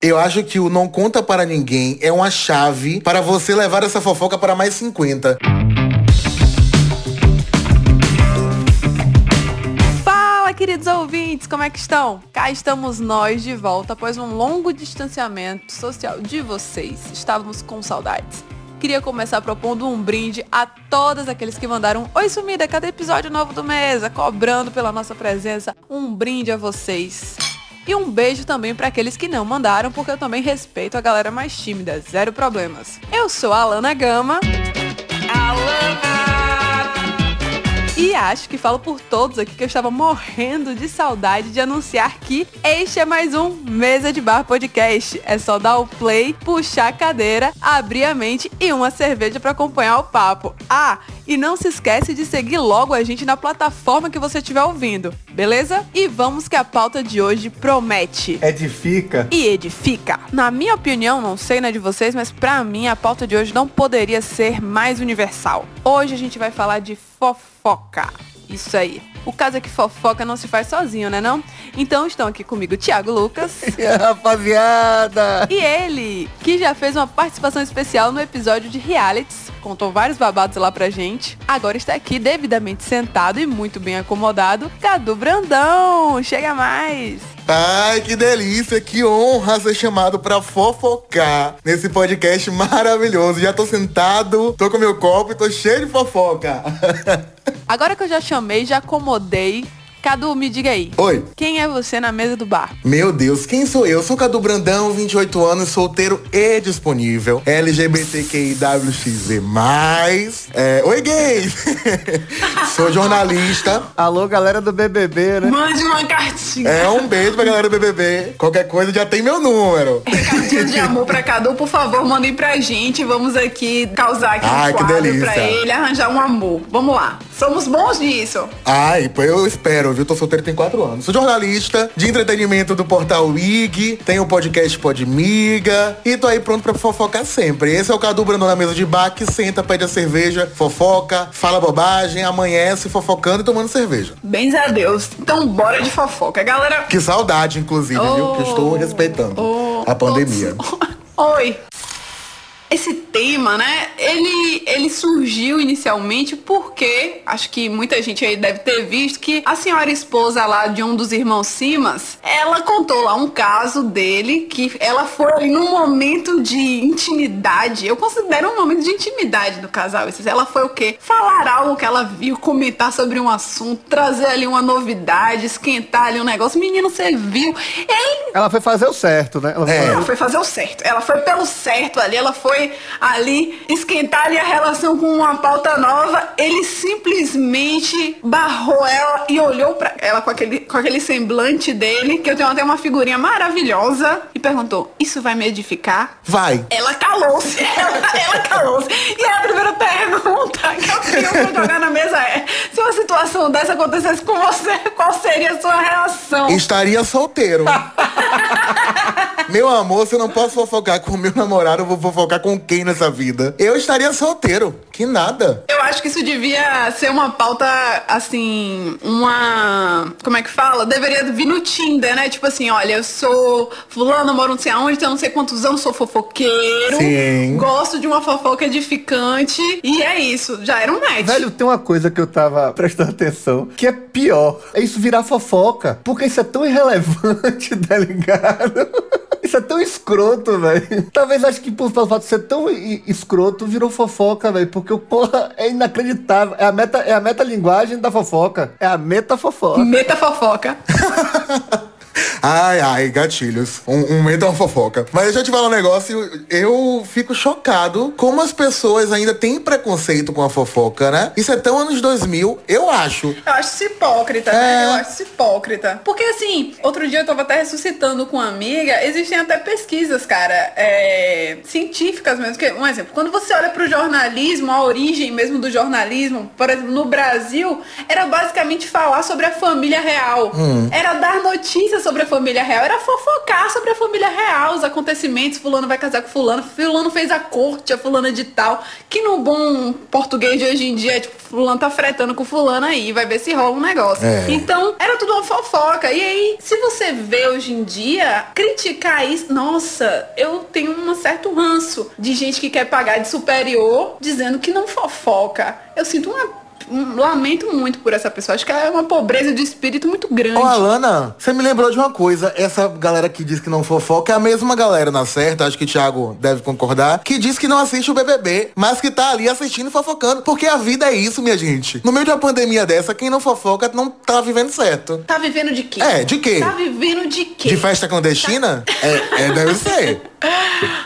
Eu acho que o Não Conta Para Ninguém é uma chave para você levar essa fofoca para mais 50. Fala, queridos ouvintes, como é que estão? Cá estamos nós de volta após um longo distanciamento social de vocês. Estávamos com saudades. Queria começar propondo um brinde a todos aqueles que mandaram Oi sumida, cadê episódio novo do Mesa? Cobrando pela nossa presença. Um brinde a vocês. E um beijo também para aqueles que não mandaram, porque eu também respeito a galera mais tímida, zero problemas. Eu sou a Alana Gama. Alana! E acho que falo por todos aqui que eu estava morrendo de saudade de anunciar que este é mais um Mesa de Bar Podcast. É só dar o play, puxar a cadeira, abrir a mente e uma cerveja para acompanhar o papo. Ah, e não se esquece de seguir logo a gente na plataforma que você estiver ouvindo, beleza? E vamos que a pauta de hoje promete. Edifica. E edifica. Na minha opinião, não sei né de vocês, mas pra mim a pauta de hoje não poderia ser mais universal. Hoje a gente vai falar de fofoca. Isso aí. O caso é que fofoca não se faz sozinho, né não? Então estão aqui comigo o Thiago Lucas. Rapaziada! E ele, que já fez uma participação especial no episódio de Realities, contou vários babados lá pra gente. Agora está aqui devidamente sentado e muito bem acomodado, Cadu Brandão. Chega mais! Ai, que delícia, que honra ser chamado pra fofocar nesse podcast maravilhoso. Já tô sentado, tô com meu copo e tô cheio de fofoca. Agora que eu já chamei, já acomodei, Cadu, me diga aí. Oi. Quem é você na mesa do bar? Meu Deus, quem sou eu? Sou Cadu Brandão, 28 anos, solteiro e disponível. LGBTQIWXZ+. É, oi, gays! sou jornalista. Alô, galera do BBB, né? Mande uma cartinha. É, um beijo pra galera do BBB. Qualquer coisa já tem meu número. Cartinha de amor pra Cadu, por favor, mandem pra gente. Vamos aqui causar aqui Ai, um que quadro delícia. pra ele, arranjar um amor. Vamos lá. Somos bons nisso. Ai, eu espero, viu? Tô solteiro tem quatro anos. Sou jornalista de entretenimento do portal IG, tenho o podcast Podmiga e tô aí pronto pra fofocar sempre. Esse é o Cadu Brandão na mesa de bar que senta, pede a cerveja, fofoca, fala bobagem, amanhece fofocando e tomando cerveja. Bens a Deus. Então, bora de fofoca. Galera, Que saudade, inclusive, viu? Que eu estou respeitando oh, a pandemia. todos- Oi. Esse tema, né, ele, ele surgiu inicialmente porque, acho que muita gente aí deve ter visto, que a senhora esposa lá de um dos irmãos Simas, ela contou lá um caso dele, que ela foi ali num momento de intimidade, eu considero um momento de intimidade do casal, ela foi o quê? Falar algo que ela viu, comentar sobre um assunto, trazer ali uma novidade, esquentar ali um negócio, menino, você viu? E aí Ela foi fazer o certo, né? Ela foi É. ela foi fazer o certo. Ela foi pelo certo ali. Ela foi ali esquentar ali a relação com uma pauta nova. Ele simplesmente barrou ela e olhou pra ela com aquele, com aquele semblante dele, que eu tenho até uma figurinha maravilhosa, e perguntou: Isso vai me edificar? Vai. Ela calou-se. Ela, ela calou-se. E a primeira pergunta que eu queria pra jogar na mesa é: se uma situação dessa acontecesse com você, qual seria a sua reação? Estaria solteiro. meu amor, se eu não posso fofocar com meu namorado, eu vou fofocar com quem nessa vida? Eu estaria solteiro. Que nada. Eu acho que isso devia ser uma pauta, assim, uma. Como é que fala? Deveria vir no Tinder, né? Tipo assim, olha, eu sou fulano, moro não sei aonde, tenho não sei quantos anos, sou fofoqueiro. Sim. Gosto de uma fofoca edificante. E é isso, já era um match. Velho, tem uma coisa que eu tava prestando atenção, que é pior. É isso virar fofoca. Porque isso é tão irrelevante, tá ligado? Isso é tão escroto, velho. Talvez acho que por pelo fato de ser tão escroto, virou fofoca, velho. Porque o porra é inacreditável. É a meta, é a metalinguagem da fofoca. É a metafofoca. Meta fofoca. Ai, ai, gatilhos. Um, um medo é uma fofoca. Mas deixa eu te falar um negócio. Eu fico chocado como as pessoas ainda têm preconceito com a fofoca, né? Isso é tão anos 2000, eu acho. Eu acho isso hipócrita, É. né? Eu acho isso hipócrita. Porque assim, outro dia eu tava até ressuscitando com uma amiga, existem até pesquisas, cara, é, científicas mesmo. Que, um exemplo, quando você olha pro jornalismo, a origem mesmo do jornalismo, por exemplo, no Brasil, era basicamente falar sobre a família real. Era dar notícias sobre a família real era fofocar sobre a família real, os acontecimentos, fulano vai casar com fulano, fulano fez a corte, a fulana de tal, que no bom português de hoje em dia é tipo, fulano tá fretando com fulano aí, vai ver se rola um negócio. É. Então, era tudo uma fofoca. E aí, se você vê hoje em dia, criticar isso, nossa, eu tenho um certo ranço de gente que quer pagar de superior dizendo que não fofoca. Eu sinto uma um- lamento muito por essa pessoa. Acho que é uma pobreza de espírito muito grande. Ô, Alana, você me lembrou de uma coisa. Essa galera que diz que não fofoca é a mesma galera na certa, acho que o Thiago deve concordar, que diz que não assiste o BBB, mas que tá ali assistindo e fofocando. Porque a vida é isso, minha gente. No meio de uma pandemia dessa, quem não fofoca não tá vivendo certo. Tá vivendo de quê? É, de quê? Tá vivendo de quê? De festa clandestina? É, é, deve ser.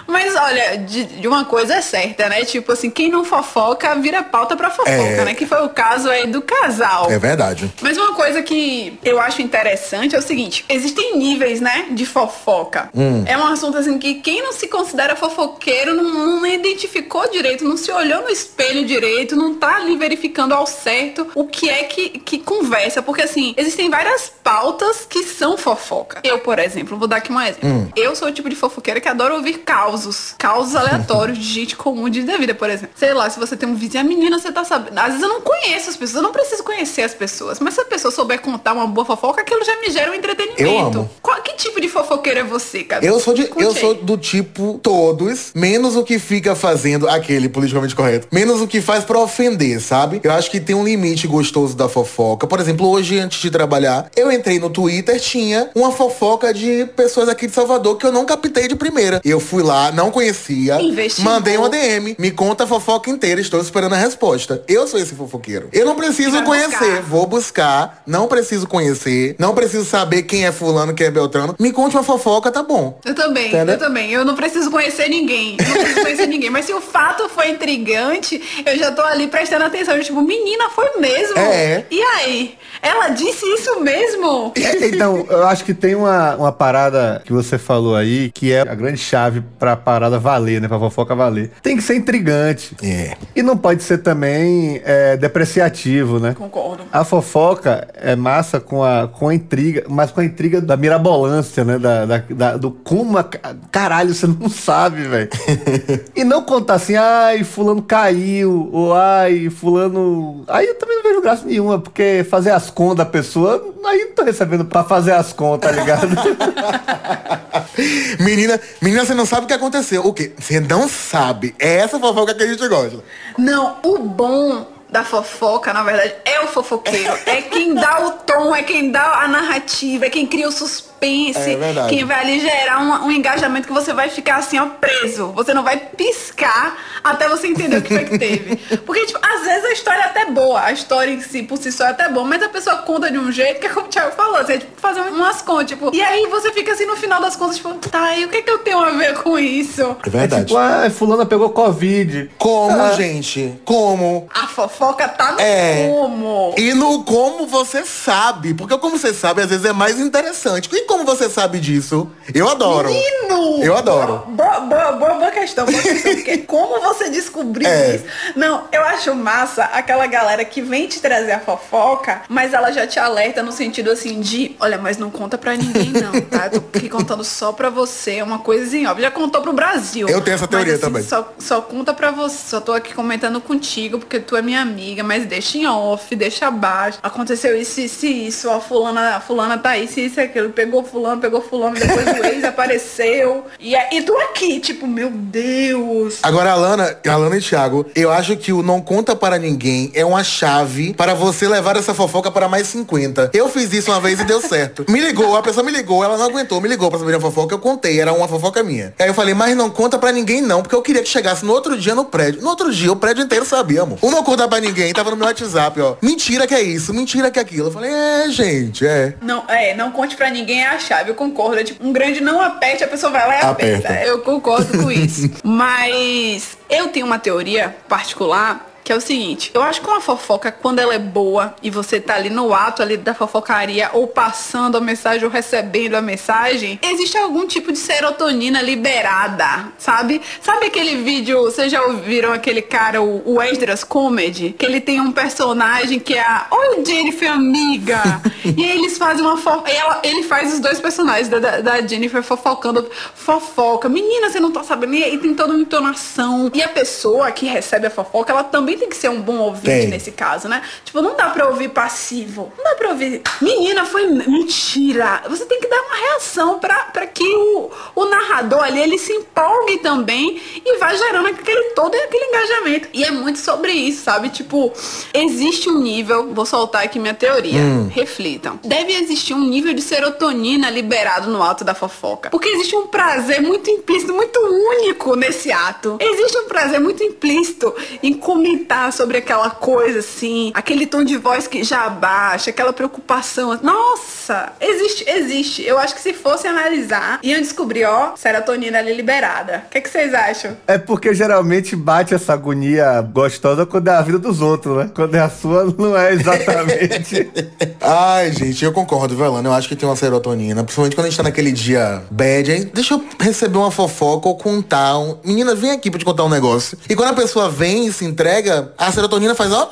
Mas olha, de, de uma coisa é certa, né? Tipo assim, quem não fofoca vira pauta pra fofoca, É. né? Que foi o caso aí do casal. É verdade. Mas uma coisa que eu acho interessante é o seguinte, existem níveis, né, de fofoca. Hum. É um assunto assim que quem não se considera fofoqueiro não, não identificou direito, não se olhou no espelho direito, não tá ali verificando ao certo o que é que, que conversa. Porque assim, existem várias pautas que são fofoca. Eu, por exemplo, vou dar aqui um exemplo. Hum. Eu sou o tipo de fofoqueira que adoro ouvir causos. Causos aleatórios de gente comum de da vida, por exemplo. Sei lá, se você tem um vizinho, a menina, você tá sabendo. Às vezes eu não conheço as pessoas, eu não preciso conhecer as pessoas. Mas se a pessoa souber contar uma boa fofoca, aquilo já me gera um entretenimento. Eu amo. Qual, que tipo de fofoqueira é você, cara? Eu sou, de, Conte eu aí. sou do tipo todos, menos o que fica fazendo aquele politicamente correto. Menos o que faz pra ofender, sabe? Eu acho que tem um limite gostoso da fofoca. Por exemplo, hoje, antes de trabalhar, eu entrei no Twitter, tinha uma fofoca de pessoas aqui de Salvador que eu não captei de primeira. Eu fui lá, não conhecia, Investigou. mandei uma DM, me conta a fofoca inteira, estou esperando a resposta. Eu sou esse fofoqueiro. Eu não preciso Vai conhecer, buscar. vou buscar, não preciso conhecer, não preciso saber quem é fulano, quem é Beltrano. Me conte uma fofoca, tá bom. Eu também, Entendeu? eu também. Eu não preciso conhecer ninguém. Eu não preciso conhecer ninguém. Mas se o fato foi intrigante, eu já tô ali prestando atenção. Eu, tipo, menina, foi mesmo? É. E aí? Ela disse isso mesmo? É, Então, eu acho que tem uma, uma parada que você falou aí, que é a grande chave pra parada valer, né? Pra fofoca valer. Tem que ser intrigante. É. E não pode ser também é, depreciativo, né? Concordo. A fofoca é massa com a, com a intriga, mas com a intriga da mirabolância, né? Da, da- da- do como. a- caralho, você não sabe, velho. e não contar assim, ai, fulano caiu, ou ai, fulano. Aí eu também não vejo graça nenhuma, porque fazer as contas da pessoa, aí não tô recebendo pra fazer as contas, tá ligado? Menina, menina, você não sabe o que aconteceu. O quê? Você não sabe. É essa fofoca que a gente gosta. Não, o bom da fofoca, na verdade, é o fofoqueiro. É quem dá o tom, é quem dá a narrativa, é quem cria o suspense. É verdade. quem vai ali gerar um, um engajamento que você vai ficar assim, ó, preso. Você não vai piscar até você entender o que foi que teve. Porque, tipo, às vezes a história é até boa. A história em si, por si só, é até boa. Mas a pessoa conta de um jeito que é como o Thiago falou. Você, tipo, fazer umas contas, tipo... E aí você fica assim, no final das contas, tipo... Tá, e o que que eu tenho a ver com isso? É verdade. tipo, ah, fulana pegou Covid. Como, Ah. gente? Como? A fofoca tá no É. como. E no como você sabe. Porque como você sabe, às vezes, é mais interessante. E como você sabe disso? Eu adoro. Menino! Eu adoro. Boa, boa, boa, boa questão, boa questão. Porque como você descobriu É. isso? Não, eu acho massa aquela galera que vem te trazer a fofoca, mas ela já te alerta no sentido assim de, olha, mas não conta pra ninguém não, tá? Eu tô aqui contando só pra você, uma coisinha, ó. Já contou pro Brasil. Eu tenho essa teoria mas, assim, também. Só, só conta pra você, só tô aqui comentando contigo porque tu é minha amiga, mas deixa em off, deixa abaixo. Aconteceu isso, isso isso, a fulana, a fulana tá isso, isso aquilo. Pegou fulano, pegou fulano, depois o ex apareceu. E, é- e tu aqui, tipo, meu Deus. Agora, Alana, Alana e Thiago, eu acho que o não conta para ninguém é uma chave para você levar essa fofoca para mais 50. Eu fiz isso uma vez e deu certo. Me ligou, a pessoa me ligou, ela não aguentou, me ligou pra saber uma fofoca, eu contei, era uma fofoca minha. Aí eu falei, mas não conta pra ninguém não, porque eu queria que chegasse no outro dia no prédio. No outro dia, o prédio inteiro sabia, amor. O não conta pra ninguém, tava no meu WhatsApp, ó. Mentira que é isso, mentira que é aquilo. Eu falei, é, gente, é. Não, é, não conte pra ninguém é a chave, eu concordo. É tipo, um grande não aperte, a pessoa vai lá e aperta. Aperta. Eu concordo com isso. Mas eu tenho uma teoria particular Que é o seguinte, eu acho que uma fofoca, quando ela é boa e você tá ali no ato ali da fofocaria, ou passando a mensagem ou recebendo a mensagem, existe algum tipo de serotonina liberada, sabe? Sabe aquele vídeo, vocês já ouviram aquele cara, o, o Esdras Comedy? Que ele tem um personagem que é a Oi Jennifer, amiga! e aí eles fazem uma fofoca. Ele faz os dois personagens da, da, da Jennifer fofocando. Fofoca. Menina, você não tá sabendo? E aí tem toda uma entonação. E a pessoa que recebe a fofoca, ela também tem que ser um bom ouvinte tem. nesse caso, né? Tipo, não dá pra ouvir passivo. Não dá pra ouvir. Menina, foi mentira. Você tem que dar uma reação pra, pra que o, o narrador ali ele se empolgue também e vai gerando aquele todo aquele engajamento. E é muito sobre isso, sabe? Tipo, existe um nível, vou soltar aqui minha teoria. Hum. Reflitam. Deve existir um nível de serotonina liberado no ato da fofoca. Porque existe um prazer muito implícito, muito único nesse ato. Existe um prazer muito implícito em comentar sobre aquela coisa assim, aquele tom de voz que já abaixa, aquela preocupação. Nossa, existe, existe. Eu acho que se fosse analisar, iam descobrir, ó, serotonina ali liberada. O que, que vocês acham? É porque geralmente bate essa agonia gostosa quando é a vida dos outros, né? Quando é a sua, não é exatamente. Ai, gente, eu concordo, Velano. Eu acho que tem uma serotonina. Principalmente quando a gente tá naquele dia bad. Aí, deixa eu receber uma fofoca ou contar. Um... Menina, vem aqui pra te contar um negócio. E quando a pessoa vem e se entrega, a serotonina faz, ó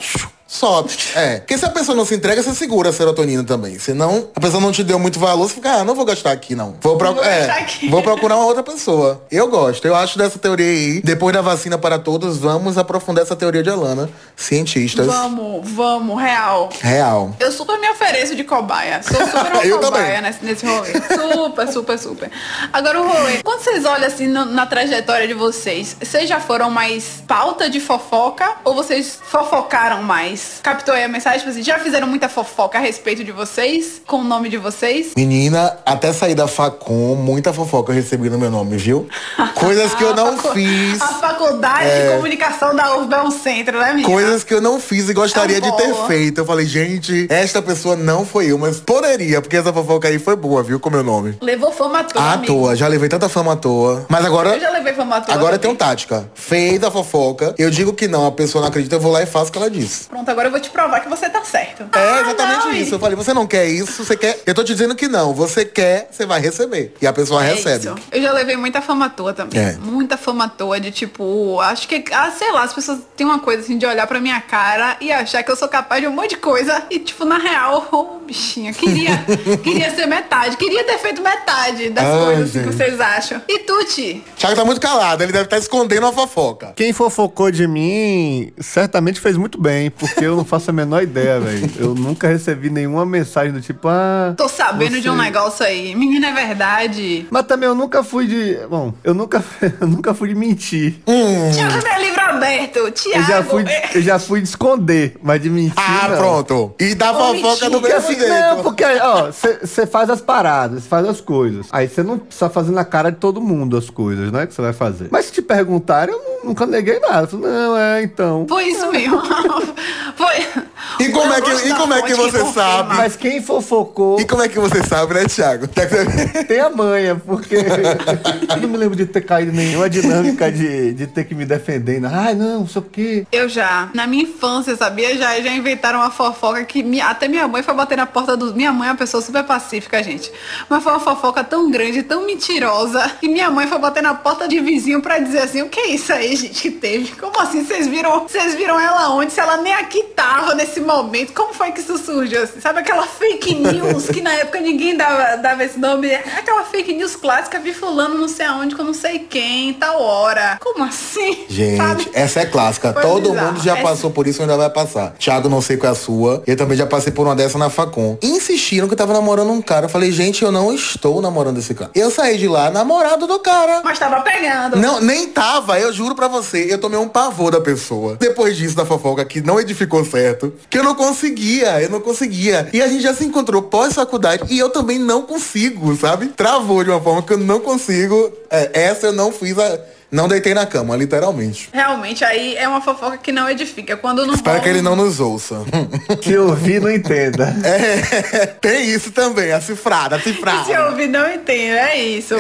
sobe. É. Porque se a pessoa não se entrega, você segura a serotonina também. Senão, a pessoa não te deu muito valor, você fica, ah, não vou gastar aqui, não. Vou, pro... vou, é, vou procurar uma outra pessoa. Eu gosto. Eu acho dessa teoria aí. Depois da vacina para todos, vamos aprofundar essa teoria de Alana. Cientistas. Vamos, vamos, real. Real. Eu super me ofereço de cobaia. Sou super uma cobaia nesse, nesse rolê. Super, super, super. Agora o rolê. Quando vocês olham assim no, na trajetória de vocês, vocês já foram mais pauta de fofoca ou vocês fofocaram mais? Vocês captou aí a mensagem? Tipo assim, já fizeram muita fofoca a respeito de vocês? Com o nome de vocês? Menina, até sair da Facom, muita fofoca eu recebi no meu nome, viu? Coisas que eu não facu... fiz. A faculdade é... de comunicação da UFB é um centro, né, menina? Coisas que eu não fiz e gostaria é de ter feito. Eu falei, gente, esta pessoa não foi eu, mas poderia, porque essa fofoca aí foi boa, viu? Com meu nome. Levou fama à toa. À amigo. toa, já levei tanta fama à toa. Mas agora. Eu já levei fama à toa. Agora tem um tática. Fez a fofoca, eu digo que não, a pessoa não acredita, eu vou lá e faço o que ela disse. Pronto, agora eu vou te provar que você tá certo. É ah, exatamente não, isso. Eu falei, você não quer isso, você quer. Eu tô te dizendo que não. Você quer, você vai receber. E a pessoa é recebe. Isso. Eu já levei muita fama à toa também. É. Muita fama à toa de tipo, acho que, ah, sei lá, as pessoas têm uma coisa assim de olhar pra minha cara e achar que eu sou capaz de um monte de coisa. E, tipo, na real, oh, bichinha, queria, queria ser metade. Queria ter feito metade das Ai, coisas assim, que vocês acham. E tu, Ti? Thiago tá muito calado, ele deve estar tá escondendo a fofoca. Quem fofocou de mim certamente fez muito bem, porque eu não faço a menor ideia, velho. Eu nunca recebi nenhuma mensagem do tipo, ah. Tô sabendo você... de um negócio aí. Menina, é verdade. Mas também eu nunca fui de. Bom, eu nunca, eu nunca fui de mentir. Hum. Tiago é livro aberto. Tiago. Eu já fui, eu já fui de esconder, mas de mentir. Ah, não. pronto. E da fofoca do mesmo assim, jeito. Não, porque, ó, você faz as paradas, faz as coisas. Aí você não precisa fazer na cara de todo mundo as coisas, né? Que você vai fazer. Mas se te perguntarem, eu nunca neguei nada. Falei, não, é, então. Foi isso mesmo. Foi. E como é que, e como é que você que sabe? Mas quem fofocou. E como é que você sabe, né, Thiago? Tem a manha, porque eu não me lembro de ter caído nenhuma dinâmica de, de ter que me defender. Ai, não, sei o quê. Eu já. Na minha infância, sabia? Já, já inventaram uma fofoca que minha, até minha mãe foi bater na porta do. Minha mãe é uma pessoa super pacífica, gente. Mas foi uma fofoca tão grande, tão mentirosa, que minha mãe foi bater na porta de vizinho pra dizer assim: o que é isso aí, gente, que teve? Como assim? Vocês viram? Vocês viram ela onde? Se ela nem aqui tava nesse momento. Como foi que isso surgiu? Assim? Sabe aquela fake news que na época ninguém dava, dava esse nome? Aquela fake news clássica, vi fulano não sei aonde, com não sei quem, tal hora. Como assim? Gente, Sabe? essa é clássica. Foi Todo bizarro. mundo já essa... passou por isso e ainda vai passar. Thiago, não sei qual é a sua. Eu também já passei por uma dessa na Facom. Insistiram que eu tava namorando um cara. Eu falei, gente, eu não estou namorando esse cara. Eu saí de lá namorado do cara. Mas tava pegando. Não, nem tava. Eu juro pra você. Eu tomei um pavor da pessoa. Depois disso, da fofoca, que não edificou certo. Que eu não conseguia. Eu não conseguia. E a gente já se encontrou pós-faculdade e eu também não consigo, sabe? Travou de uma forma que eu não consigo. É, essa eu não fiz a Não deitei na cama, literalmente. Realmente, aí é uma fofoca que não edifica. Quando não Espero que ele não nos ouça. Que ouvir não entenda. É, tem isso também, a cifrada, a Se cifrada. ouvir, não entendo, é isso.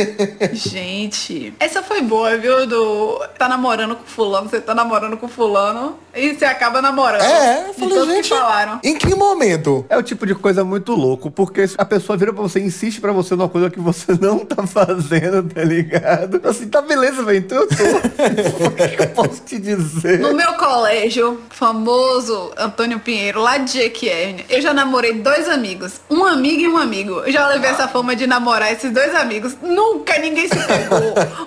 Gente, essa foi boa, viu? Do tá namorando com fulano, você tá namorando com fulano e você acaba namorando. É, eu falei, gente, que falaram. em que momento? É o tipo de coisa muito louco, porque a pessoa vira pra você e insiste pra você numa coisa que você não tá fazendo, tá ligado? Assim, tá beleza, velho, então eu tô. o que que eu posso te dizer? No meu colégio, famoso Antônio Pinheiro, lá de Jequié, eu já namorei dois amigos. Um amigo e um amigo. Eu já levei essa fama de namorar esses dois amigos. Nunca ninguém se pegou.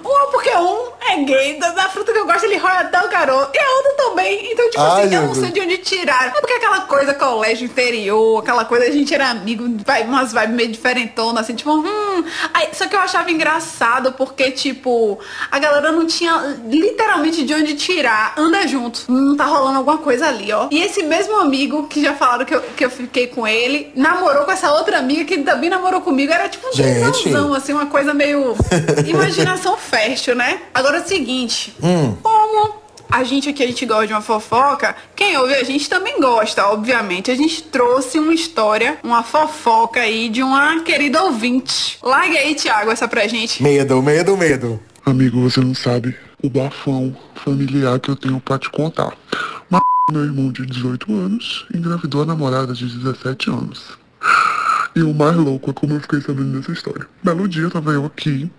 um porque um é gay, da, fruta que eu gosto ele rói até o garoto. E a outra também. Então, tipo Ai, assim, eu não sei Deus. de onde tiraram. É porque aquela coisa colégio interior, aquela coisa a gente era amigo, vai, umas vibes meio diferentonas, assim, tipo, hum. Aí, só que eu achava engraçado porque, tipo, a galera não tinha literalmente de onde tirar. Anda junto. Hum, tá rolando alguma coisa ali, ó. E esse mesmo amigo que já falaram que eu, que eu fiquei com ele, namorou com essa outra amiga que também namorou comigo. Era tipo um tesãozão, assim, uma coisa meio imaginação fértil, né? Agora é o seguinte, como a gente aqui, a gente gosta de uma fofoca. Quem ouve a gente também gosta, obviamente. A gente trouxe uma história, uma fofoca aí de uma querida ouvinte. Larga aí, Thiago, essa pra gente. Medo, medo, medo. Amigo, você não sabe o bafão familiar que eu tenho pra te contar. Mas meu irmão de 18 anos engravidou a namorada de 17 anos. E o mais louco é como eu fiquei sabendo dessa história. Belo dia, tava eu aqui,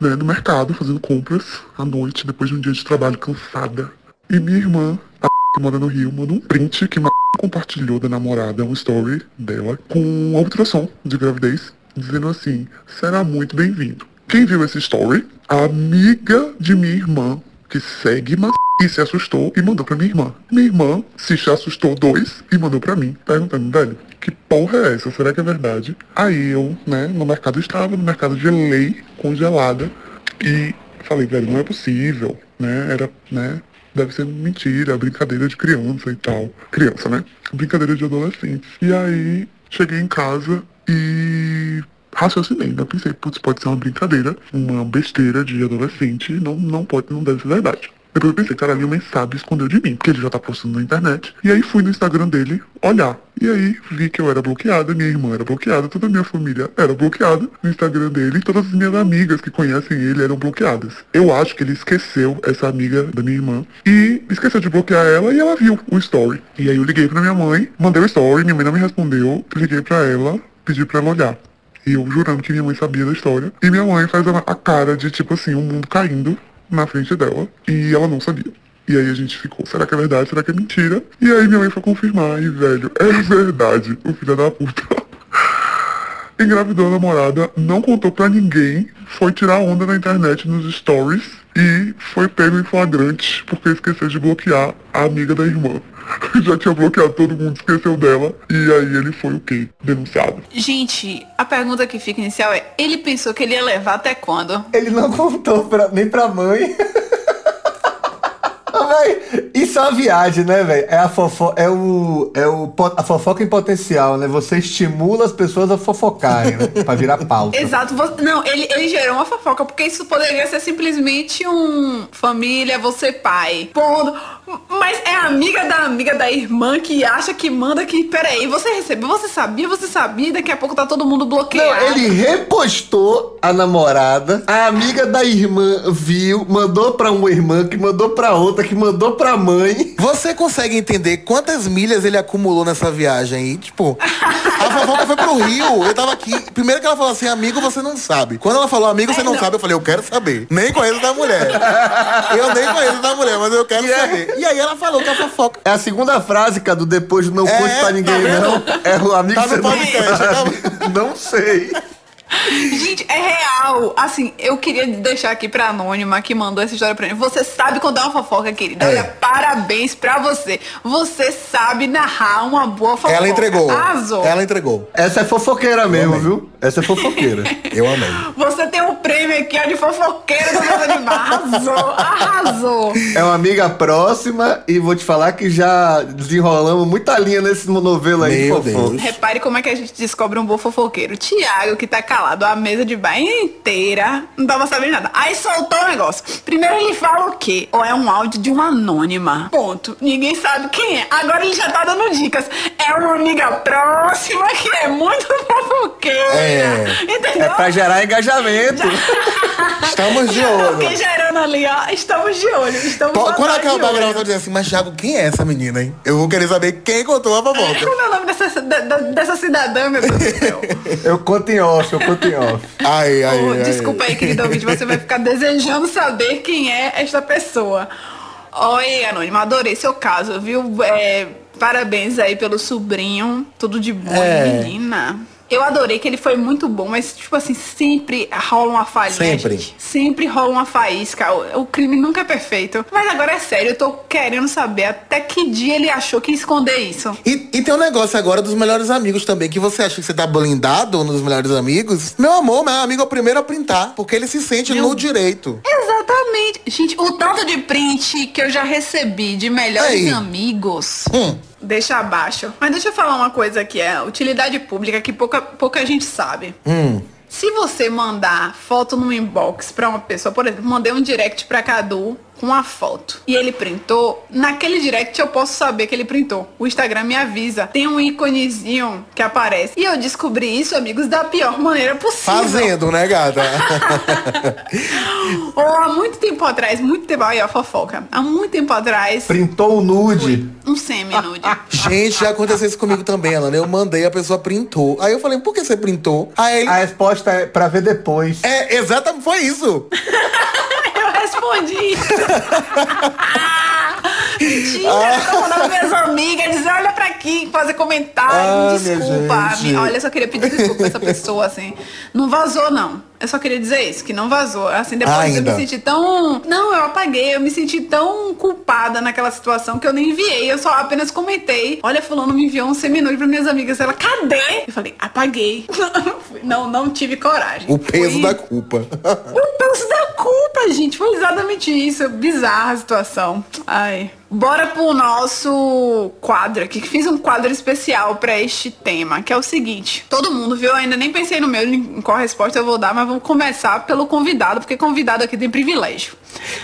né, no mercado, fazendo compras à noite, depois de um dia de trabalho cansada. E minha irmã, a que mora no Rio, mandou um print que compartilhou da namorada, um story dela, com a ultrassom de gravidez, dizendo assim, será muito bem-vindo. Quem viu esse story? A amiga de minha irmã, que segue mas e se assustou e mandou pra minha irmã. Minha irmã se assustou dois e mandou pra mim, perguntando, velho, que porra é essa? Será que é verdade? Aí eu, né, no mercado estava, no mercado gelei, congelada, e falei, velho, não é possível, né? Era, né? Deve ser mentira, brincadeira de criança e tal. Criança, né? Brincadeira de adolescente. E aí, cheguei em casa e raciocinei, né? Pensei, putz, pode ser uma brincadeira, uma besteira de adolescente, não, não pode, não deve ser verdade. Depois eu pensei, cara, nem sabe esconder de mim, porque ele já tá postando na internet. E aí fui no Instagram dele olhar. E aí vi que eu era bloqueada, minha irmã era bloqueada, toda a minha família era bloqueada no Instagram dele, e todas as minhas amigas que conhecem ele eram bloqueadas. Eu acho que ele esqueceu essa amiga da minha irmã e esqueceu de bloquear ela e ela viu o story. E aí eu liguei pra minha mãe, mandei o story, minha mãe não me respondeu, liguei pra ela, pedi pra ela olhar. E eu jurando que minha mãe sabia da história. E minha mãe faz a, cara de tipo assim, o mundo caindo na frente dela. E ela não sabia. E aí a gente ficou, será que é verdade? Será que é mentira? E aí minha mãe foi confirmar. E velho, é verdade. O filho da puta. Engravidou a namorada, não contou pra ninguém, foi tirar onda na internet nos stories e foi pego em flagrante porque esqueceu de bloquear a amiga da irmã. Já tinha bloqueado todo mundo, esqueceu dela. E aí ele foi o quê? Denunciado. Gente, a pergunta que fica inicial é: ele pensou que ele ia levar até quando? Ele não contou pra- nem pra mãe. Véi, isso é uma viagem, né, velho? É a fofo... é o é o a fofoca em potencial, né? Você estimula as pessoas a fofocarem, né? Pra virar pauta. Exato. Não, ele, ele gerou uma fofoca, porque isso poderia ser simplesmente um família, você pai. Pondo. Mas é amiga da amiga da irmã que acha que manda que. Peraí, você recebeu, você sabia, você sabia, daqui a pouco tá todo mundo Não, bloqueado. ele repostou a namorada, a amiga da irmã viu, mandou pra uma irmã, que mandou pra outra, que mandou pra mãe. Você consegue entender quantas milhas ele acumulou nessa viagem aí? Tipo, a fofoca foi pro Rio. Eu tava aqui. Primeiro que ela falou assim, amigo, você não sabe. Quando ela falou, amigo, você não, não. sabe, eu falei, eu quero saber. Nem conheço da mulher. Eu nem conheço da mulher, mas eu quero E é- saber. E aí ela falou que a fofoca. É a segunda frase, Cadu, depois do não É, conte pra tá ninguém, vendo? não. É o amigo Tá que você no não podcast, sabe. Não sei. Gente, é real. Assim, eu queria deixar aqui pra Anônima que mandou essa história pra mim. Você sabe contar uma fofoca, querida. É. Olha, parabéns pra você. Você sabe narrar uma boa fofoca. Ela entregou. Arrasou. Ela entregou. Essa é fofoqueira mesmo, viu? Essa é fofoqueira. Eu amei. Você tem um prêmio aqui, ó, de de bar. Arrasou, arrasou. É uma amiga próxima e vou te falar que já desenrolamos muita linha nesse novelo aí, Meu fofo. Deus. Repare como é que a gente descobre um bom fofoqueiro. Tiago, que tá calado a mesa de bar inteira, não tava sabendo nada. Aí soltou o negócio. Primeiro ele fala o quê? Ou é um áudio de uma anônima. Ponto. Ninguém sabe quem é. Agora ele já tá dando dicas. É uma amiga próxima que é muito fofoqueira. É. Entendeu? É pra gerar engajamento. Estamos de Já olho. fiquei gerando ali, ó. Estamos de olho. Estamos Quando total de acabar a gravação, dizer assim, mas Thiago, quem é essa menina, hein? Eu vou querer saber quem contou a fofoca. Como é o nome dessa, da- dessa cidadã, meu Deus do céu? Eu conto em off, eu conto em off. Ai, ai, Ô, ai. desculpa aí, querido ouvinte, você vai ficar desejando saber quem é esta pessoa. Oi, Anônimo, adorei seu caso, viu? É, parabéns aí pelo sobrinho, tudo de bom, É. menina. Eu adorei que ele foi muito bom, mas, tipo assim, sempre rola uma falhinha, Sempre. gente. Sempre rola uma faísca. O, o crime nunca é perfeito. Mas agora é sério, eu tô querendo saber até que dia ele achou que ia esconder isso. E, e tem um negócio agora dos melhores amigos também, que você acha que você tá blindado nos melhores amigos. Meu amor, meu amigo é o primeiro a printar, porque ele se sente Meu- no direito. Exatamente. Gente, o tanto de print que eu já recebi de melhores amigos. Hum. Deixa abaixo. Mas deixa eu falar uma coisa aqui, é utilidade pública que pouca, pouca gente sabe. Hum. Se você mandar foto no inbox pra uma pessoa, por exemplo, mandei um direct pra Cadu com uma foto e ele printou, naquele direct eu posso saber que ele printou. O Instagram me avisa. Tem um íconezinho que aparece. E eu descobri isso, amigos, da pior maneira possível. Fazendo, né, gata? Ou há muito tempo atrás, muito tempo, aí a fofoca. Há muito tempo atrás, Printou o nude. um semi-nude. Gente, já aconteceu isso comigo também, Alana. Eu mandei, a pessoa printou. Aí eu falei, por que você printou? Aí ele. A resposta é pra ver depois. É, exatamente, foi isso. Respondi. Mentira, eu tô mandando minhas amigas dizer, olha pra aqui, fazer comentário, Ah, desculpa. olha, só queria pedir desculpa pra essa pessoa, assim. Não vazou, não. Eu só queria dizer isso, que não vazou. Assim, depois eu Ainda. me senti tão. Não, eu apaguei, eu me senti tão culpada naquela situação que eu nem enviei. Eu só apenas comentei. Olha, fulano me enviou um seminude pra minhas amigas. Ela, cadê? Eu falei, apaguei. não, não tive coragem. O peso da culpa. o peso da culpa, gente. Foi exatamente isso. Bizarra a situação. Ai. Bora pro nosso quadro aqui, que fiz um quadro especial pra este tema, que é o seguinte. Todo mundo viu, eu ainda nem pensei no meu, em qual resposta eu vou dar, mas vamos começar pelo convidado, porque convidado aqui tem privilégio.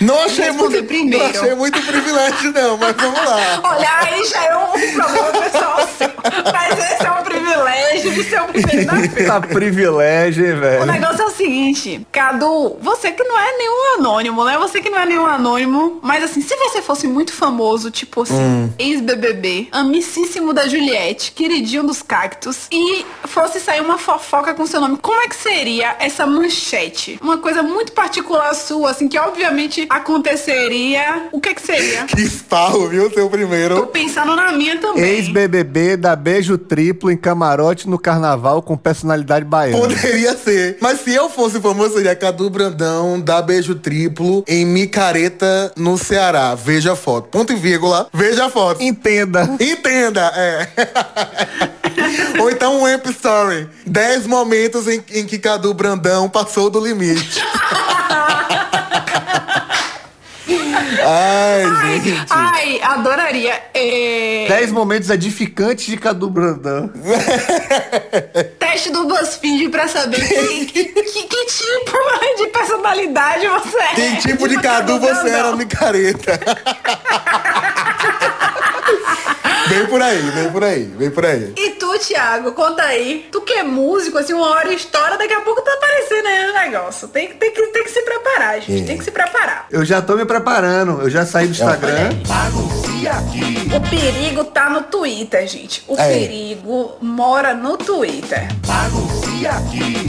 Não achei muito. primeiro. Não achei muito privilégio, não, mas vamos lá. Olha, aí já é um problema pessoal seu. Mas esse é um privilégio de ser o primeiro da fila. Tá privilégio, hein, O velho. negócio é o seguinte, Cadu, você que não é nenhum anônimo, né? Você que não é nenhum anônimo, mas assim, se você fosse muito famoso, tipo assim, ex-BBB, amicíssimo da Juliette, queridinho dos cactos, e fosse sair uma fofoca com seu nome, como é que seria essa manchete? Uma coisa muito particular sua, assim, que obviamente aconteceria. O que que seria? Que esparro, viu, seu Tô primeiro. pensando na minha também. Ex-BBB dá beijo triplo em camarote no carnaval com personalidade baiana. Poderia ser. Mas se eu fosse famoso, seria Cadu Brandão, dá beijo triplo em Micareta, no Ceará. Veja a foto. Ponto e vírgula. Veja a foto. Entenda. Entenda, é. Ou então um Amp Story. 10 momentos em, em que Cadu Brandão passou do limite. Ai, gente. Ai, adoraria. É... 10 momentos edificantes de Cadu Brandão. Teste do BuzzFeed pra saber que, que, que- que tipo de personalidade você é. Que tipo de Cadu você Brandão. era micareta? vem por aí, vem por aí, vem por aí. E tu, Thiago, conta aí. Tu que é músico, assim, uma hora estoura, daqui a pouco tá aparecendo aí no negócio. Tem, que- tem, que, tem que se preparar, gente. Tem que se preparar. Eu já tô me preparando. Eu já saí do Instagram. O perigo tá no Twitter, gente. O É. perigo mora no Twitter.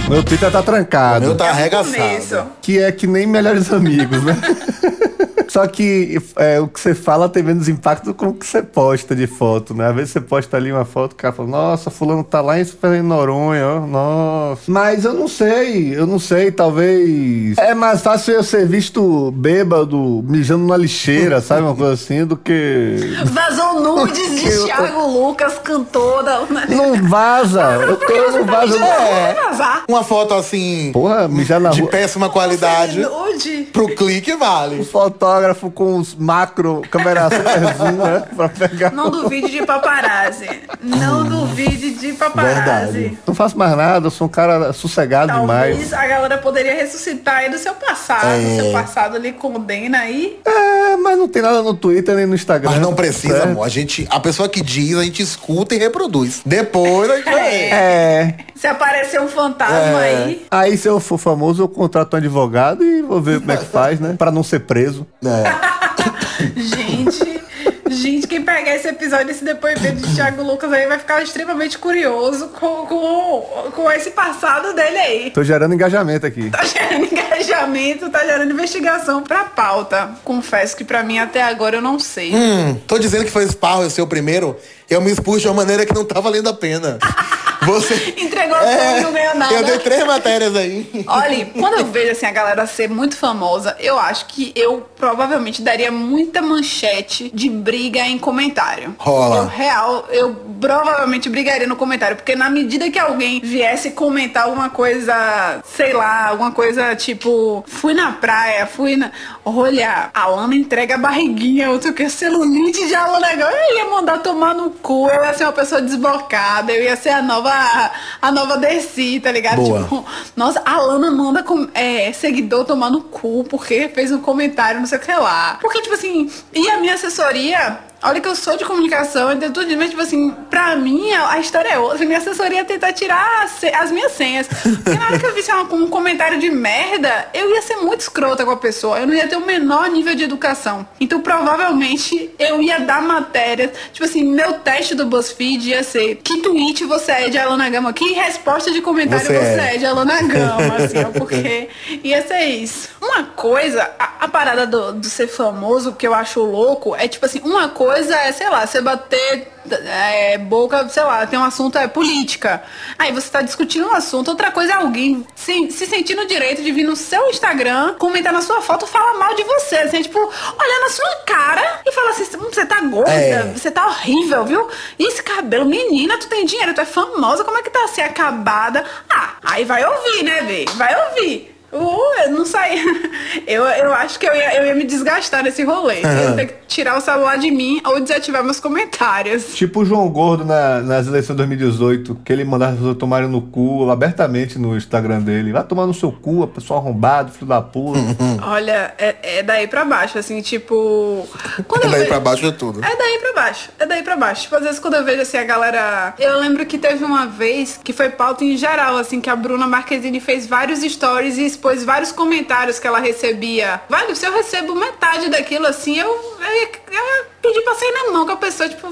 Meu Twitter tá trancado. Meu tá Começo. arregaçado. Que é que nem melhores amigos, né? Só que é, o que você fala tem menos impacto com o que você posta de foto, né? Às vezes você posta ali uma foto, o cara fala, nossa, fulano tá lá em Noronha, ó, nossa. Mas eu não sei, eu não sei, talvez. É mais fácil eu ser visto bêbado, mijando na lixeira, sabe? Uma coisa assim, do que. Vazou nudes de Thiago Lucas, cantora. Né? Não vaza. Eu tô, eu não vaza. É. vazar. Uma foto assim. Porra, mijar na de rua. péssima qualidade. Nude. Pro clique O vale. Fotógrafo com os macro, câmera super zoom, né? Pra pegar. Não duvide de paparazzi. Não duvide de paparazzi. Verdade. Não faço mais nada, eu sou um cara sossegado Talvez demais. a galera poderia ressuscitar aí do seu passado. É. Seu passado ali condena aí. É, mas não tem nada no Twitter nem no Instagram. Mas não precisa, certo? amor. A, gente, a pessoa que diz, a gente escuta e reproduz. Depois a gente vai. É. Se aparecer um fantasma É. aí. Aí, se eu for famoso, eu contrato um advogado e vou ver como é que faz, né? Pra não ser preso. É. Gente, pegar esse episódio, esse depoimento de Thiago Lucas aí vai ficar extremamente curioso com, com, com esse passado dele aí. Tô gerando engajamento aqui. Tá gerando engajamento, tá gerando investigação pra pauta. Confesso que pra mim até agora eu não sei. Hum, tô dizendo que foi esparro o seu primeiro. Eu me expus de uma maneira que não tá valendo a pena. Você. Entregou tudo e não ganhou nada. Eu dei três matérias aí. Olha, quando eu vejo assim a galera ser muito famosa, eu acho que eu provavelmente daria muita manchete de briga em comentário. Rola. Eu real, eu provavelmente brigaria no comentário, porque na medida que alguém viesse comentar alguma coisa, sei lá, alguma coisa tipo, fui na praia, fui na. Olha, a Lana entrega a barriguinha, outro que celulite de Alana, eu ia mandar tomar no cu, eu ia ser uma pessoa desbocada, eu ia ser a nova a nova Dercy, tá ligado? Boa. Tipo, nossa, a Lana manda com, é, seguidor tomar no cu porque fez um comentário, não sei o que lá. Porque, tipo assim, e a minha assessoria, olha que eu sou de comunicação, eu tudo mas, tipo assim, pra mim a, história é outra. Minha assessoria ia tentar tirar as, as minhas senhas. Porque na hora que eu visse uma- um comentário de merda, eu ia ser muito escrota com a pessoa. Eu não ia ter o menor nível de educação. Então, provavelmente, eu ia dar matéria. Tipo assim, meu teste do BuzzFeed ia ser que tweet você é de Alana Gama? Que resposta de comentário Você você, é. é de Alana Gama? Assim, ó, porque ia ser isso. Uma coisa, a, a parada do, do ser famoso, que eu acho louco, é tipo assim, uma coisa é, sei lá, você bater é, boca, sei lá, tem um assunto é política. Aí você tá discutindo um assunto, outra coisa é alguém se, se sentindo o direito de vir no seu Instagram, comentar na sua foto, falar mal de você, assim, tipo, olhar na sua cara e falar assim, você tá gorda, É. você tá horrível, viu? E esse cabelo, menina, tu tem dinheiro, tu é famosa, como é que tá assim, acabada? Ah, aí vai ouvir, né, Vê? Vai ouvir. Uh, eu não saí. Eu, eu acho que eu ia, eu ia me desgastar nesse rolê. Eu ia ter que tirar o celular de mim ou desativar meus comentários. Tipo o João Gordo na- nas eleições de 2018, que ele mandava as pessoas tomarem no cu abertamente no Instagram dele. Vai tomar no seu cu, a pessoa arrombado, filho da puta. Olha, é, é daí pra baixo, assim, tipo. Quando É daí ve- pra baixo de tudo. É daí pra baixo, é daí pra baixo. Tipo, às vezes quando eu vejo assim a galera. Eu lembro que teve uma vez que foi pauta em geral, assim, que a Bruna Marquezine fez vários stories e expôs vários comentários que ela recebia. Vale, se eu recebo metade daquilo assim, eu, eu, eu ia pedir pra sair na mão com a pessoa, tipo.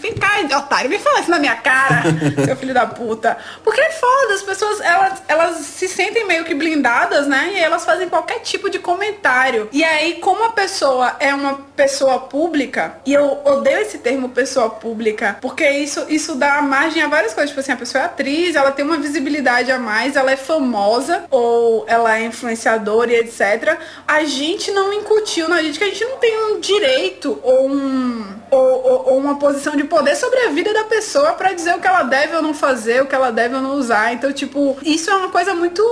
Vem cá, otário, vem falar isso na minha cara, seu filho da puta. Porque é foda, as pessoas, elas, elas se sentem meio que blindadas, né? E elas fazem qualquer tipo de comentário. E aí, como a pessoa é uma pessoa pública, e eu odeio esse termo pessoa pública, porque isso, isso dá margem a várias coisas. Tipo assim, a pessoa é atriz, ela tem uma visibilidade a mais, ela é famosa, ou ela é influenciadora e etc. A gente não incutiu na gente que a gente não tem um direito ou um ou, ou- ou uma posição de poder sobre a vida da pessoa pra dizer o que ela deve ou não fazer, o que ela deve ou não usar. Então, tipo, isso é uma coisa muito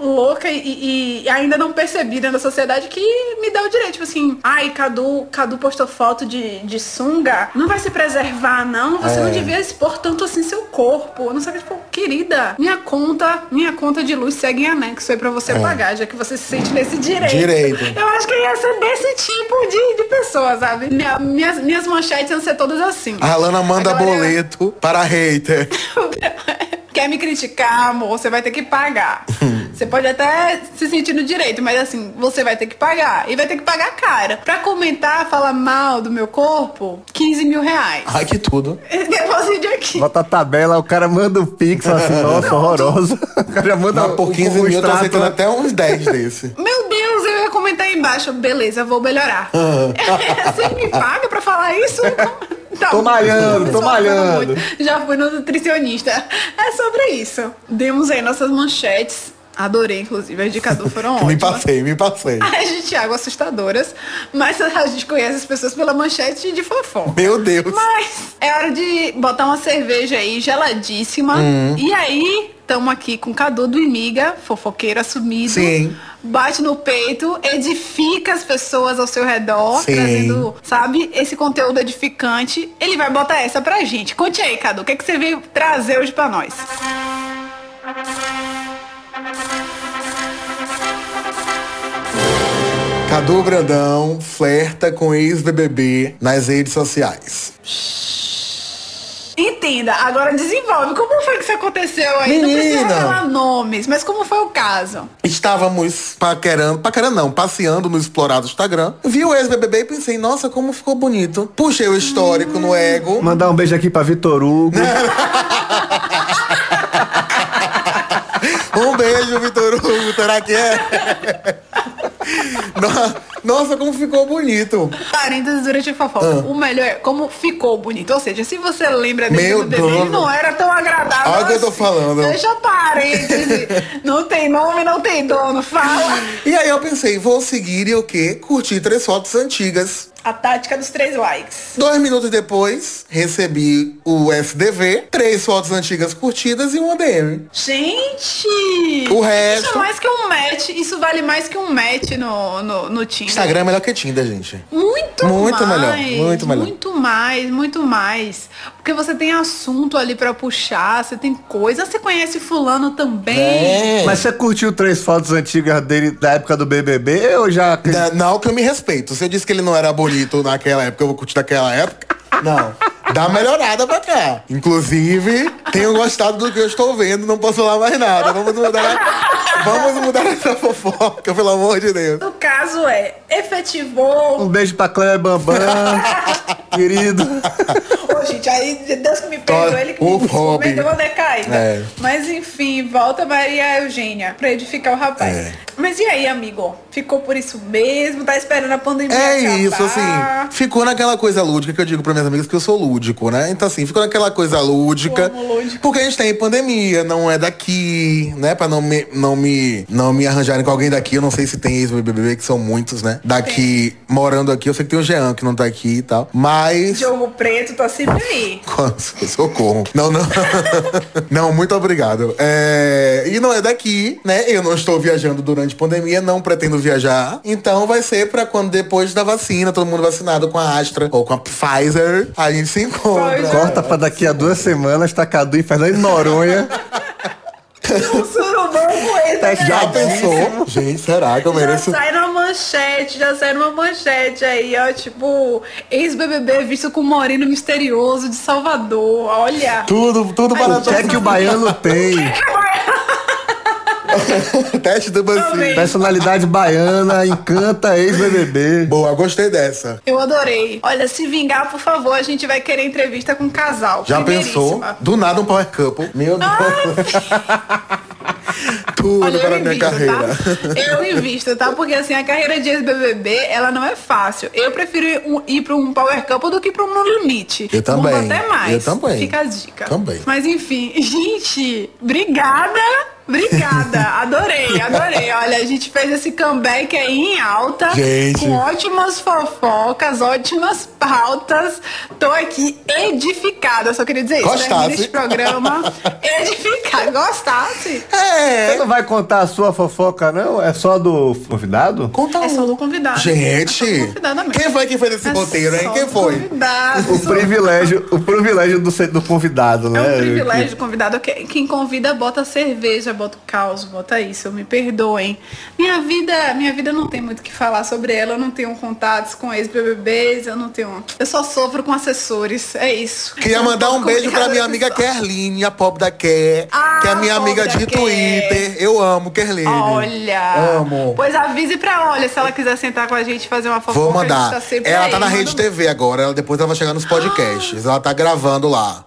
louca e, e ainda não percebida na sociedade que me dá o direito. Tipo assim, ai, Cadu, Cadu postou foto de, de sunga, não vai se preservar, não. Você não devia expor tanto assim seu corpo. Não sabe, tipo, querida, minha conta, minha conta de luz segue em anexo aí pra você pagar, já que você se sente nesse direito. Direito. Eu acho que ia ser desse tipo de, de pessoa, sabe? Minha- minhas, minhas manchetes iam ser todas assim. A Lana manda A galera- boleto para hater. Quer me criticar, amor, você vai ter que pagar. Você pode até se sentir no direito, mas assim, você vai ter que pagar. E vai ter que pagar cara. Pra comentar, falar mal do meu corpo, 15 mil reais. Ai, que tudo. Deposite aqui. Bota a tabela, o cara manda o pix, fala assim, nossa, horroroso. O cara já manda Não, por o- 15 o mil eu tô aceitando né? até uns 10 desse. Meu Deus, comentar aí embaixo, beleza, vou melhorar. Você me paga pra falar isso? Tá, Tô malhando, tô malhando. muito. Já fui no nutricionista. É sobre isso. Demos aí nossas manchetes. Adorei, inclusive. As dicas do foram Me ótimas. passei, me passei. As de Thiago assustadoras, mas a gente conhece as pessoas pela manchete de fofoca. Meu Deus. Mas é hora de botar uma cerveja aí geladíssima. Hum. E aí, estamos aqui com Cadu do Imiga, fofoqueiro assumido. Sim. Bate no peito, edifica as pessoas ao seu redor, Sim. trazendo, sabe, esse conteúdo edificante. Ele vai botar essa pra gente. Conte aí, Cadu, o que, é que você veio trazer hoje pra nós? Cadu Brandão flerta com ex-BBB nas redes sociais. Entenda, agora desenvolve. Como foi que isso aconteceu aí? Não precisa Menina. falar nomes, mas como foi o caso? Estávamos paquerando, paquerando não, passeando no explorado Instagram. Vi o ex-BBB e pensei, nossa, como ficou bonito. Puxei o histórico no ego. Mandar um beijo aqui pra Vitor Hugo. Um beijo, Vitor Hugo, será que é? No- Nossa, como ficou bonito. Parênteses durante a fofoca. O melhor é como ficou bonito. Ou seja, se você lembra dele Meu ele não era tão agradável. Olha o que eu tô assim. falando. Deixa parênteses. não tem nome, não tem dono. Fala. E aí eu pensei, vou seguir e o quê? Curtir três fotos antigas. A tática dos três likes. Dois minutos depois, recebi o SDV, três fotos antigas curtidas e um DM. Gente! O resto- Isso é mais que um match. Isso vale mais que um match no, no, no Tinder. Instagram é melhor que Tinder, gente. Muito, Muito mais, melhor, muito melhor. Muito mais, muito mais. Porque você tem assunto ali pra puxar, você tem coisa, você conhece fulano também. É. Mas você curtiu três fotos antigas dele da época do BBB ou já... Da- Não que eu me respeito. Se eu disse que ele não era bonito naquela época, eu vou curtir daquela época. Não. Dá uma melhorada pra cá. Inclusive, tenho gostado do que eu estou vendo, não posso falar mais nada. Vamos mudar, vamos mudar essa fofoca, pelo amor de Deus. O caso é, efetivou. Um beijo pra Cléber Bambam, querido. Ô, gente, aí Deus que me perdoe, ele que O me hobby. me deu uma decaída. É. Mas enfim, volta Maria Eugênia pra edificar o rapaz. É. Mas e aí, amigo? Ficou por isso mesmo? Tá esperando a pandemia É acabar? isso, assim. Ficou naquela coisa lúdica que eu digo para minhas amigas que eu sou lúdico, né? Então, assim, ficou naquela coisa lúdica. Porque a gente tem pandemia, não é daqui, né? Pra não me, não me, não me arranjarem com alguém daqui. Eu não sei se tem ex-BBB, que são muitos, né? Daqui, morando aqui. Eu sei que tem o Jean, que não tá aqui e tal. Mas. Diogo Preto tá sempre aí. Socorro. Não, não. não, muito obrigado. É, E não é daqui, né? Eu não estou viajando durante a pandemia, não pretendo viajar. Então vai ser pra quando depois da vacina, todo mundo vacinado com a Astra ou com a Pfizer, a gente se encontra. Pois é. Corta pra daqui a duas semanas, tá Cadu e Fernando em Noronha. Um surubão com ele. Tá né? Já pensou? Gente, será que eu Já mereço? sai numa manchete, já sai numa manchete aí, ó, tipo, ex-BBB visto com moreno misterioso de Salvador, olha. Tudo, tudo para O que é que o baiano tem? Teste do Também. BuzzFeed. Personalidade baiana, encanta ex-BBB. Boa, gostei dessa. Eu adorei. Olha, se vingar, por favor, a gente vai querer entrevista com um casal. Já pensou? Do nada um power couple. Meu Deus. Tudo Olha, para a eu minha invisto, carreira. tá? Eu invisto, tá? Porque assim, a carreira de ex-BBB, ela não é fácil. Eu prefiro ir, ir pra um Power Couple do que pra um No Limite. Eu também. Até mais. Eu também. Fica a dica. Também. Mas enfim, gente, obrigada. Obrigada, adorei, adorei. Olha, a gente fez esse comeback aí em alta, Gente. com ótimas fofocas, ótimas pautas. Tô aqui edificada, só queria dizer isso. Gostasse. Termina esse programa edificada. Gostasse? É. Você não vai contar a sua fofoca, não? É só do convidado? Conta É só do convidado. Gente, É do convidado mesmo. quem foi que fez esse É roteiro, hein? Quem foi? Convidado. O privilégio, o privilégio do, do convidado, É né? um privilégio do convidado. que- Quem convida bota cerveja, bota o caos, bota isso. Me perdoem. Minha vida, minha vida não tem muito o que falar sobre ela. Eu não tenho contatos com ex-BBBs. Eu não tenho. Eu só sofro com assessores. É isso. Queria mandar um beijo pra minha amiga. Kerline, a pobre da Ker, Ah, que é minha pobre amiga de Ker. Twitter. Eu amo Kerline. Olha. Amo. Pois avise pra olha, se ela quiser sentar com a gente e fazer uma fofoca. Vou a gente mandar. Tá ela aí, tá na Rede TV agora, ela depois ela vai chegar nos podcasts. Ela tá gravando lá.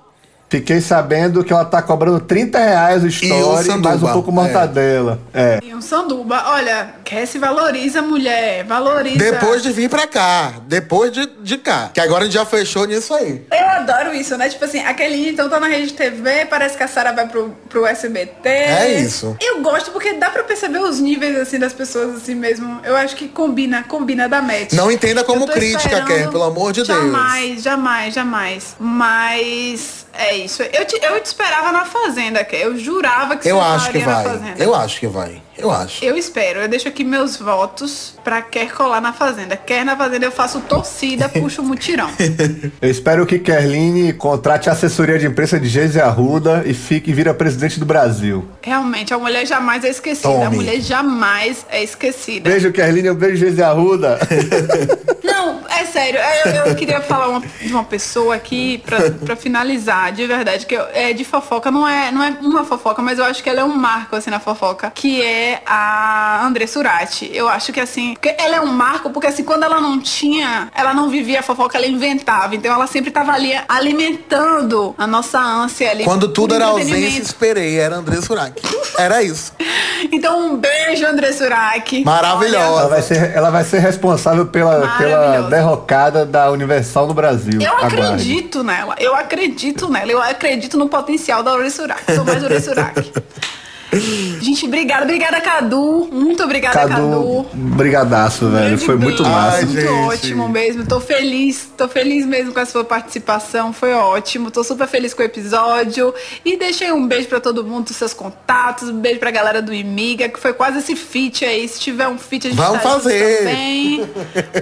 Fiquei sabendo que ela tá cobrando 30 reais o story, mais um pouco é. mortadela. É. E um sanduba. Olha, quer se valoriza, mulher. Valoriza. Depois de vir pra cá. Depois de, de cá. Que agora a gente já fechou nisso aí. Eu adoro isso, né? Tipo assim, aquele então tá na rede TV, parece que a Sara vai pro, pro SBT. É isso. Eu gosto porque dá pra perceber os níveis, assim, das pessoas, assim mesmo. Eu acho que combina, combina da match. Não entenda como crítica, Ker, pelo amor de Deus. Jamais, jamais, jamais. Mas é isso. Eu te, eu te esperava na Fazenda, Ker. Eu jurava que Eu você acho que vai. Eu acho que vai. Eu acho. Eu espero, eu deixo aqui meus votos pra quer colar na Fazenda. Quer na Fazenda eu faço torcida, puxo mutirão. Eu espero que Kerline contrate a assessoria de imprensa de Geise Arruda e fique e vira presidente do Brasil. Realmente, a mulher jamais é esquecida. A Tome. mulher jamais é esquecida. Beijo, Kerline, um beijo, Geise Arruda. Não, é sério. Eu, eu queria falar uma- de uma pessoa aqui pra, pra finalizar, de verdade, que eu- é de fofoca, não é, não é uma fofoca, mas eu acho que ela é um marco assim na fofoca, que é a André Surati. Eu acho que assim, porque ela é um marco, porque assim, quando ela não tinha, ela não vivia a fofoca, ela inventava. Então ela sempre tava ali alimentando a nossa ânsia ali. Quando tudo era ausência, esperei. Era André Surak. Era isso. Então um beijo, André Suraki. Maravilhosa. Ela vai ser, ela vai ser responsável pela, pela derrocada da Universal no Brasil. Eu Aguarde. acredito nela, eu acredito nela, eu acredito no potencial da Uressuraki. Sou mais Uressuraki. Gente, obrigada, obrigada, Cadu. Muito obrigada, Cadu. Cadu, brigadaço, velho. Foi muito beijo. massa. Ai, Muito ótimo mesmo. Tô feliz, tô feliz mesmo com a sua participação. Foi ótimo. Tô super feliz com o episódio. E deixei um beijo pra todo mundo dos seus contatos. Um beijo pra galera do Imiga, que foi quase esse feat aí. Se tiver um feat, a gente Vamos tá fazer. também.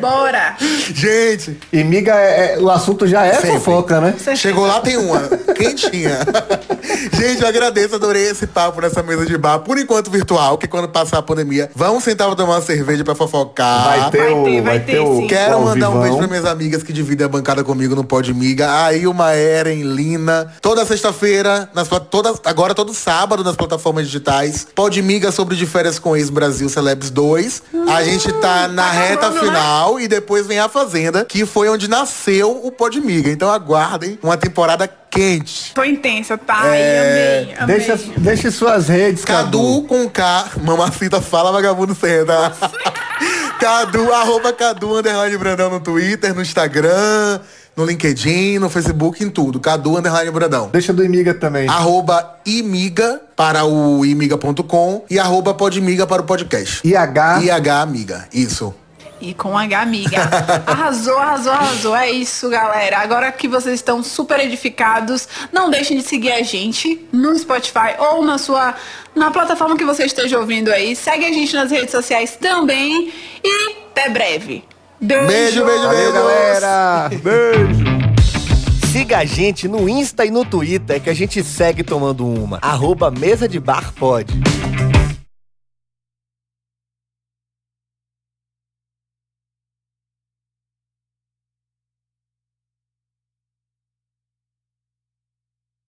Bora. Gente, E, miga, é- é- o assunto já é Sempre. fofoca, né? chegou lá, tem uma. Quentinha. Gente, eu agradeço, adorei esse papo nessa mesa de bar. Por enquanto virtual, que quando passar a pandemia, vamos sentar pra tomar uma cerveja pra fofocar. Vai ter Vai o. ter, vai vai ter, ter o. sim. Quero o mandar um beijo para minhas amigas que dividem a bancada comigo no Pod Miga. A Ilma, Eren, Lina. Toda sexta-feira, nas todas, agora todo sábado nas plataformas digitais. Pod Miga sobre de férias com ex Brasil Celebs 2. a gente tá na tá reta acabando, né? final e depois vem a Fazenda, que foi onde nasceu o Pod Miga. Então aguardem uma temporada quente. Tô intensa, tá? É, Ai, amei, amei. Deixa, deixe suas redes, Cadu com K, mamacita fala vagabundo senta. Cadu, arroba Cadu, underline Brandão no Twitter, no Instagram, no LinkedIn, no Facebook, em tudo. Cadu, underline Brandão. Deixa do Imiga também. Arroba imiga para o imiga.com e arroba podmiga para o podcast. IH. IH Amiga, isso. E com H, amiga. Arrasou, arrasou, arrasou. É isso, galera. Agora que vocês estão super edificados, não deixem de seguir a gente no Spotify ou na sua na plataforma que você esteja ouvindo aí. Segue a gente nas redes sociais também e até breve. Beijo, Beijo, beijo, Valeu, galera. Beijo. Siga a gente no Insta e no Twitter que a gente segue tomando uma. Arroba Mesa de Bar Pod.